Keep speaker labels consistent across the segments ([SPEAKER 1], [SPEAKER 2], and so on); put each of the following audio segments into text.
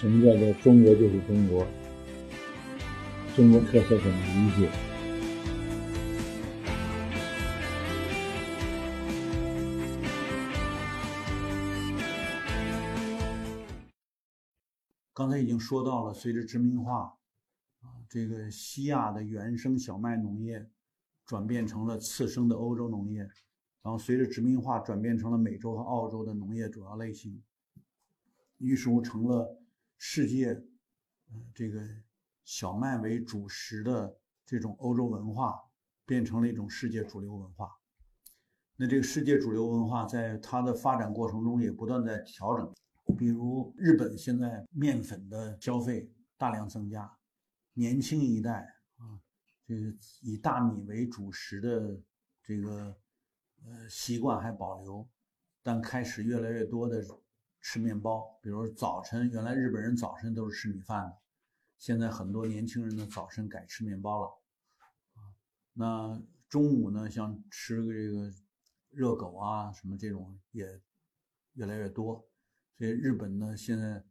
[SPEAKER 1] 什么叫做中国就是中国？中国特色怎么理解？
[SPEAKER 2] 刚才已经说到了，随着殖民化，啊，这个西亚的原生小麦农业转变成了次生的欧洲农业，然后随着殖民化转变成了美洲和澳洲的农业主要类型，于是乎成了世界，呃，这个小麦为主食的这种欧洲文化，变成了一种世界主流文化。那这个世界主流文化在它的发展过程中也不断在调整。比如日本现在面粉的消费大量增加，年轻一代啊，这个以大米为主食的这个呃习惯还保留，但开始越来越多的吃面包。比如早晨，原来日本人早晨都是吃米饭的，现在很多年轻人呢早晨改吃面包了啊。那中午呢，像吃个这个热狗啊什么这种也越来越多。所以日本呢，现在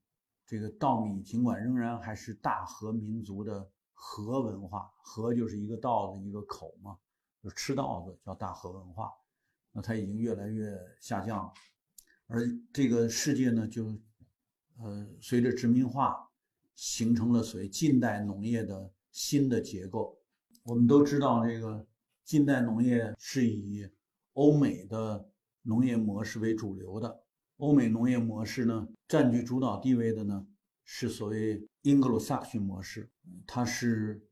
[SPEAKER 2] 这个稻米尽管仍然还是大和民族的和文化，和就是一个稻子一个口嘛，就吃稻子叫大和文化，那它已经越来越下降了。而这个世界呢，就呃随着殖民化，形成了所谓近代农业的新的结构。我们都知道，这个近代农业是以欧美的农业模式为主流的。欧美农业模式呢，占据主导地位的呢是所谓英格鲁萨克逊模式，它是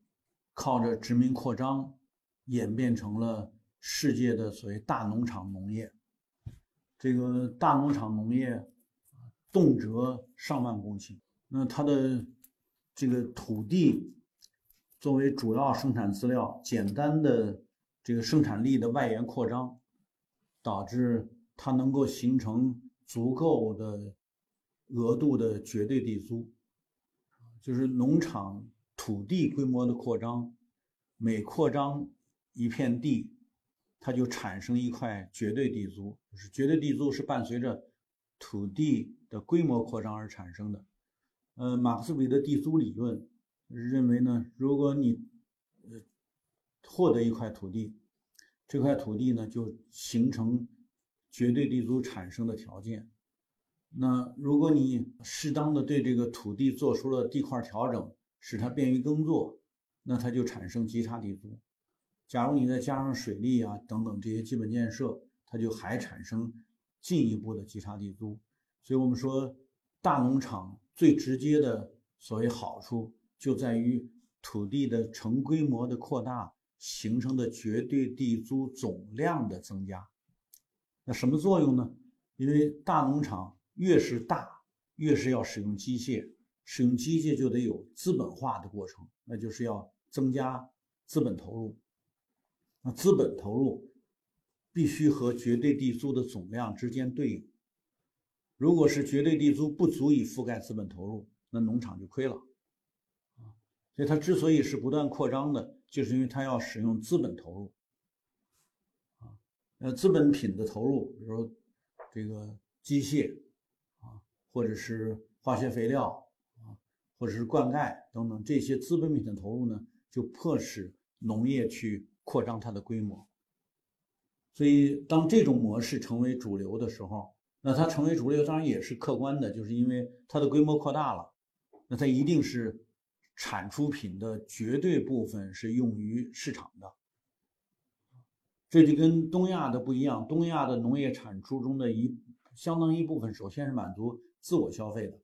[SPEAKER 2] 靠着殖民扩张演变成了世界的所谓大农场农业。这个大农场农业动辄上万公顷，那它的这个土地作为主要生产资料，简单的这个生产力的外延扩张，导致它能够形成。足够的额度的绝对地租，就是农场土地规模的扩张，每扩张一片地，它就产生一块绝对地租。就是绝对地租是伴随着土地的规模扩张而产生的。呃，马克思韦的地租理论认为呢，如果你呃获得一块土地，这块土地呢就形成。绝对地租产生的条件，那如果你适当的对这个土地做出了地块调整，使它便于耕作，那它就产生极差地租。假如你再加上水利啊等等这些基本建设，它就还产生进一步的极差地租。所以我们说，大农场最直接的所谓好处，就在于土地的成规模的扩大形成的绝对地租总量的增加。那什么作用呢？因为大农场越是大，越是要使用机械，使用机械就得有资本化的过程，那就是要增加资本投入。那资本投入必须和绝对地租的总量之间对应。如果是绝对地租不足以覆盖资本投入，那农场就亏了。所以它之所以是不断扩张的，就是因为它要使用资本投入啊。呃，资本品的投入，比如这个机械啊，或者是化学肥料啊，或者是灌溉等等这些资本品的投入呢，就迫使农业去扩张它的规模。所以，当这种模式成为主流的时候，那它成为主流当然也是客观的，就是因为它的规模扩大了，那它一定是产出品的绝对部分是用于市场的。这就跟东亚的不一样，东亚的农业产出中的一相当一部分，首先是满足自我消费的，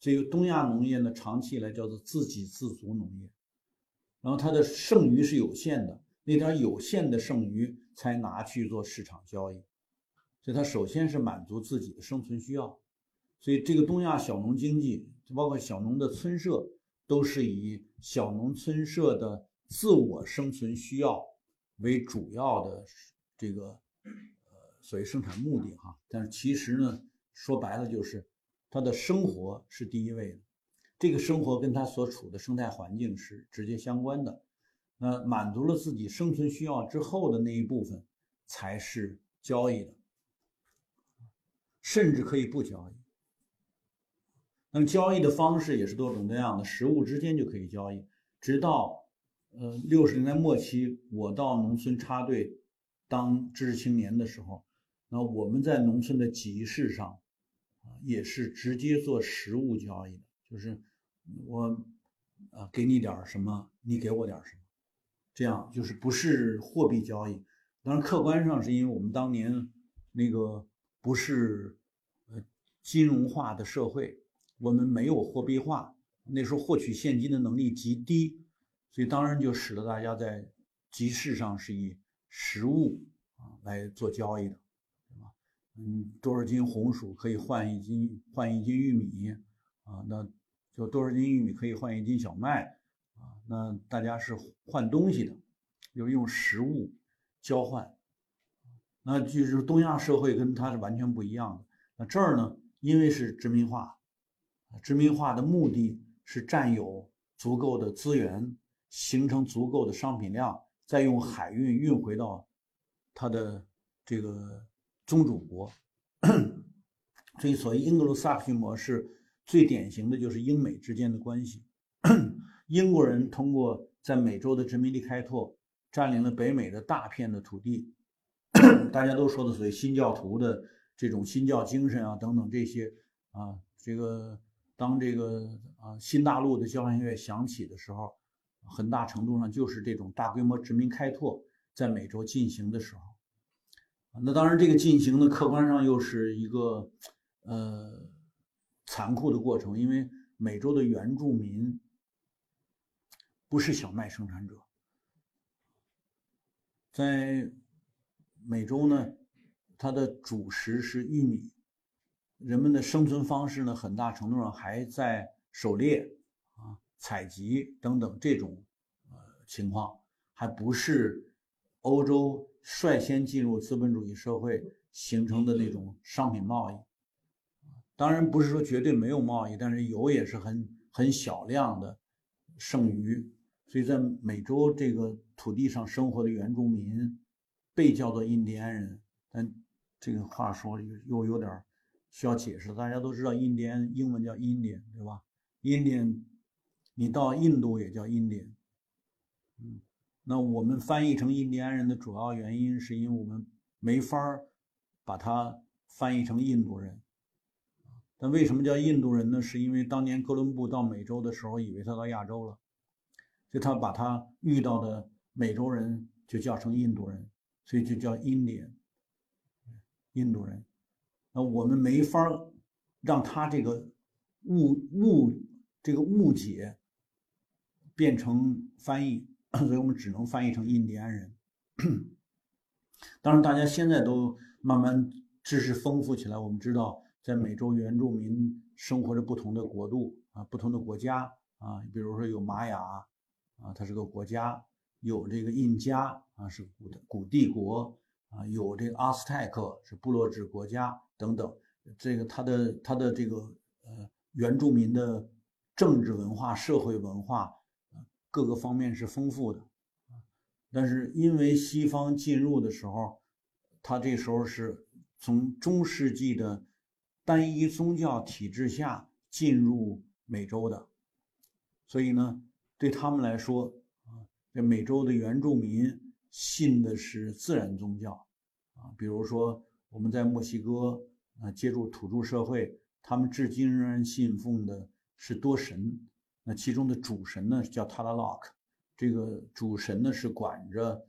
[SPEAKER 2] 所以东亚农业呢，长期以来叫做自给自足农业，然后它的剩余是有限的，那点有限的剩余才拿去做市场交易，所以它首先是满足自己的生存需要，所以这个东亚小农经济，包括小农的村社，都是以小农村社的自我生存需要。为主要的这个呃所谓生产目的哈，但是其实呢，说白了就是他的生活是第一位的，这个生活跟他所处的生态环境是直接相关的。那满足了自己生存需要之后的那一部分才是交易的，甚至可以不交易。那么交易的方式也是多种多样的，实物之间就可以交易。直到呃六十年代末期，我到农村插队当知识青年的时候，那我们在农村的集市上啊，也是直接做实物交易的，就是我啊给你点什么，你给我点什么，这样就是不是货币交易。当然，客观上是因为我们当年那个不是呃金融化的社会，我们没有货币化。那时候获取现金的能力极低，所以当然就使得大家在集市上是以实物啊来做交易的，对吧？嗯，多少斤红薯可以换一斤换一斤玉米啊？那就多少斤玉米可以换一斤小麦？那大家是换东西的，就是用实物交换。那就是东亚社会跟它是完全不一样的。那这儿呢，因为是殖民化，殖民化的目的。是占有足够的资源，形成足够的商品量，再用海运运回到它的这个宗主国。所以，所谓英格鲁萨克逊模式，最典型的就是英美之间的关系。英国人通过在美洲的殖民地开拓，占领了北美的大片的土地。大家都说的所谓新教徒的这种新教精神啊，等等这些啊，这个。当这个啊新大陆的交响乐响起的时候，很大程度上就是这种大规模殖民开拓在美洲进行的时候。那当然，这个进行的客观上又是一个呃残酷的过程，因为美洲的原住民不是小麦生产者，在美洲呢，它的主食是玉米。人们的生存方式呢，很大程度上还在狩猎啊、采集等等这种呃情况，还不是欧洲率先进入资本主义社会形成的那种商品贸易。当然不是说绝对没有贸易，但是有也是很很小量的剩余。所以在美洲这个土地上生活的原住民被叫做印第安人，但这个话说又又有点。需要解释，大家都知道印第安英文叫 Indian，对吧？Indian，你到印度也叫 Indian。嗯，那我们翻译成印第安人的主要原因，是因为我们没法把它翻译成印度人。但为什么叫印度人呢？是因为当年哥伦布到美洲的时候，以为他到亚洲了，所以他把他遇到的美洲人就叫成印度人，所以就叫 Indian，印度人。那我们没法让他这个误误这个误解变成翻译，所以我们只能翻译成印第安人。当然，大家现在都慢慢知识丰富起来，我们知道在美洲原住民生活着不同的国度啊，不同的国家啊，比如说有玛雅啊，它是个国家；有这个印加啊，是古的古帝国啊；有这个阿斯泰克是部落制国家。等等，这个他的他的这个呃原住民的政治文化、社会文化各个方面是丰富的，但是因为西方进入的时候，他这时候是从中世纪的单一宗教体制下进入美洲的，所以呢，对他们来说啊，这美洲的原住民信的是自然宗教啊，比如说我们在墨西哥。啊，接触土著社会，他们至今仍然信奉的是多神。那其中的主神呢，叫塔拉洛克。这个主神呢，是管着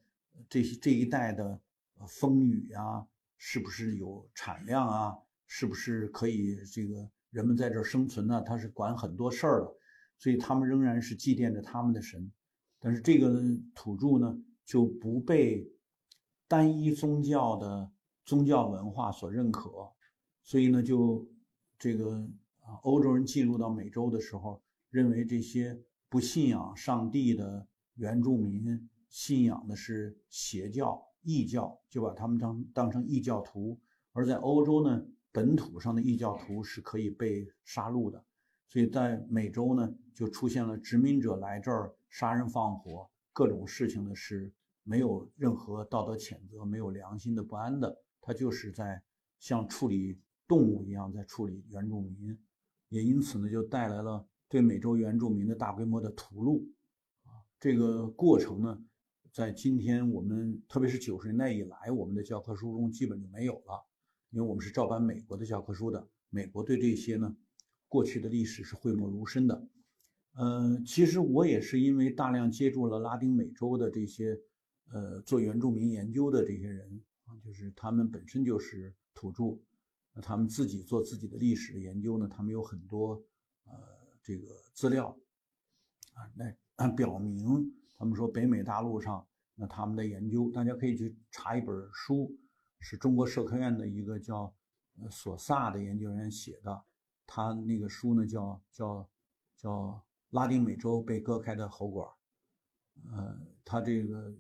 [SPEAKER 2] 这些这一带的风雨啊，是不是有产量啊，是不是可以这个人们在这儿生存呢？他是管很多事儿的，所以他们仍然是祭奠着他们的神。但是这个土著呢，就不被单一宗教的宗教文化所认可。所以呢，就这个啊，欧洲人进入到美洲的时候，认为这些不信仰上帝的原住民信仰的是邪教、异教，就把他们当当成异教徒。而在欧洲呢，本土上的异教徒是可以被杀戮的。所以在美洲呢，就出现了殖民者来这儿杀人放火，各种事情呢是没有任何道德谴责、没有良心的不安的。他就是在像处理。动物一样在处理原住民，也因此呢就带来了对美洲原住民的大规模的屠戮。啊，这个过程呢，在今天我们特别是九十年代以来，我们的教科书中基本就没有了，因为我们是照搬美国的教科书的，美国对这些呢过去的历史是讳莫如深的。呃，其实我也是因为大量接触了拉丁美洲的这些，呃，做原住民研究的这些人啊，就是他们本身就是土著，那他们自己做自己的历史研究呢，他们有很多呃这个资料啊，来表明他们说北美大陆上那他们的研究，大家可以去查一本书，是中国社科院的一个叫索萨的研究人员写的，他那个书呢叫叫叫。拉丁美洲被割开的喉管，呃，他这个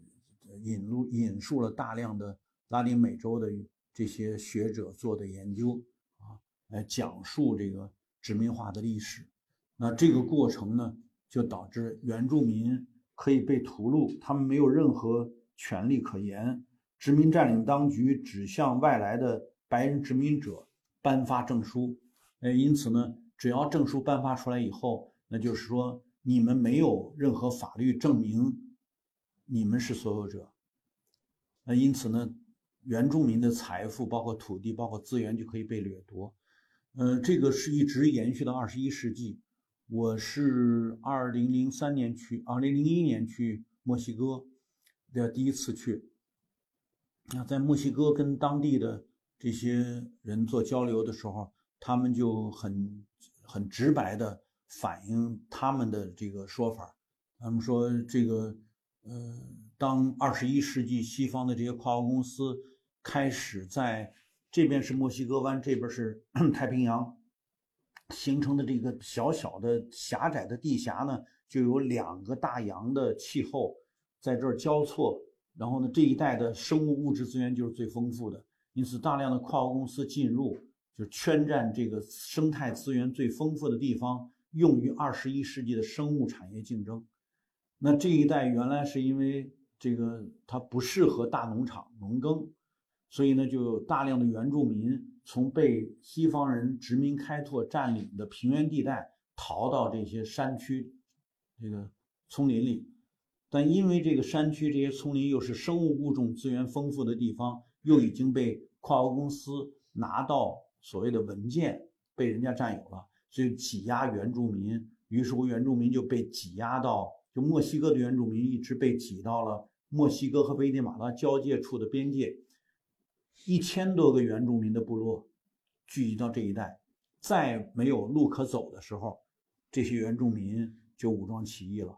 [SPEAKER 2] 引入引述了大量的拉丁美洲的这些学者做的研究啊，来讲述这个殖民化的历史。那这个过程呢，就导致原住民可以被屠戮，他们没有任何权利可言。殖民占领当局只向外来的白人殖民者颁发证书，呃，因此呢，只要证书颁发出来以后。那就是说，你们没有任何法律证明你们是所有者。那因此呢，原住民的财富，包括土地，包括资源，就可以被掠夺。嗯，这个是一直延续到二十一世纪。我是二零零三年去，二零零一年去墨西哥的第一次去。那在墨西哥跟当地的这些人做交流的时候，他们就很很直白的。反映他们的这个说法，他们说这个，呃，当二十一世纪西方的这些跨国公司开始在这边是墨西哥湾，这边是 太平洋形成的这个小小的狭窄的地峡呢，就有两个大洋的气候在这儿交错，然后呢，这一带的生物物质资源就是最丰富的，因此大量的跨国公司进入，就圈占这个生态资源最丰富的地方。用于二十一世纪的生物产业竞争，那这一带原来是因为这个它不适合大农场农耕，所以呢就有大量的原住民从被西方人殖民开拓占领的平原地带逃到这些山区，这个丛林里，但因为这个山区这些丛林又是生物物种资源丰富的地方，又已经被跨国公司拿到所谓的文件被人家占有了。所以挤压原住民，于是乎原住民就被挤压到，就墨西哥的原住民一直被挤到了墨西哥和危地马拉交界处的边界，一千多个原住民的部落聚集到这一带，再没有路可走的时候，这些原住民就武装起义了。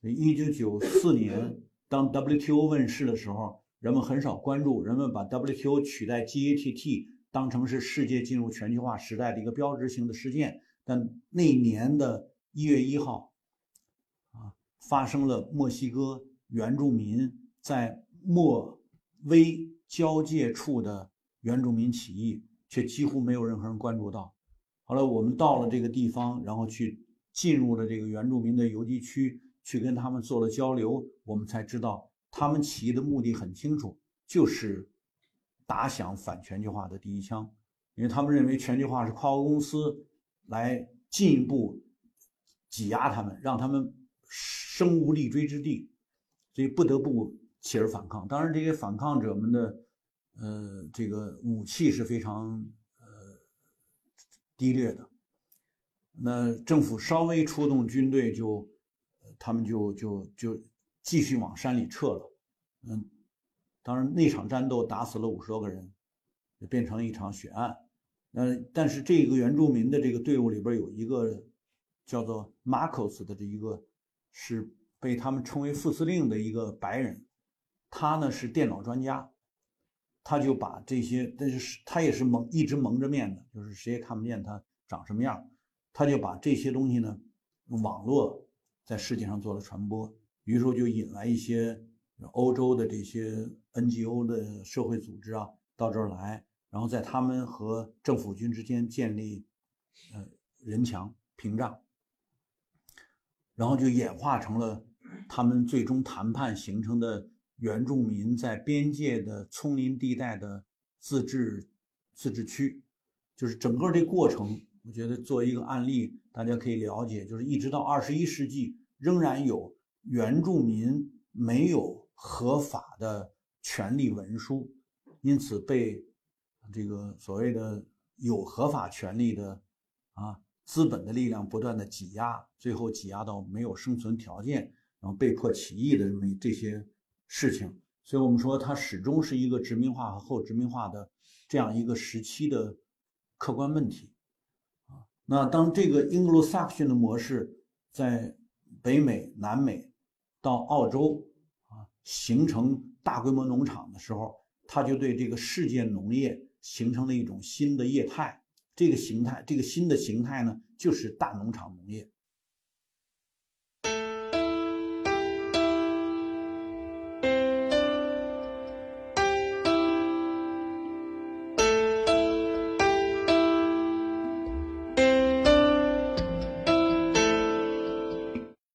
[SPEAKER 2] 一九九四年，当 WTO 问世的时候，人们很少关注，人们把 WTO 取代 GATT 当成是世界进入全球化时代的一个标志性的事件。但那年的一月一号，啊，发生了墨西哥原住民在墨威交界处的原住民起义，却几乎没有任何人关注到。后来我们到了这个地方，然后去进入了这个原住民的游击区，去跟他们做了交流，我们才知道他们起义的目的很清楚，就是打响反全球化的第一枪，因为他们认为全球化是跨国公司。来进一步挤压他们，让他们生无立锥之地，所以不得不起而反抗。当然，这些反抗者们的呃这个武器是非常呃低劣的。那政府稍微出动军队，就他们就就就继续往山里撤了。嗯，当然那场战斗打死了五十多个人，就变成了一场血案。呃，但是这个原住民的这个队伍里边有一个叫做 Marcos 的这一个，是被他们称为副司令的一个白人，他呢是电脑专家，他就把这些，但是他也是蒙一直蒙着面的，就是谁也看不见他长什么样，他就把这些东西呢，网络在世界上做了传播，于是就引来一些欧洲的这些 NGO 的社会组织啊到这儿来。然后在他们和政府军之间建立，呃，人墙屏障，然后就演化成了他们最终谈判形成的原住民在边界的丛林地带的自治自治区，就是整个这过程我觉得作为一个案例，大家可以了解，就是一直到二十一世纪，仍然有原住民没有合法的权利文书，因此被这个所谓的有合法权利的啊资本的力量不断的挤压，最后挤压到没有生存条件，然后被迫起义的这么这些事情。所以我们说，它始终是一个殖民化和后殖民化的这样一个时期的客观问题啊。那当这个 Anglo-Saxon 的模式在北美、南美到澳洲形成大规模农场的时候，它就对这个世界农业形成了一种新的业态。这个形态，这个新的形态呢，就是大农场农业。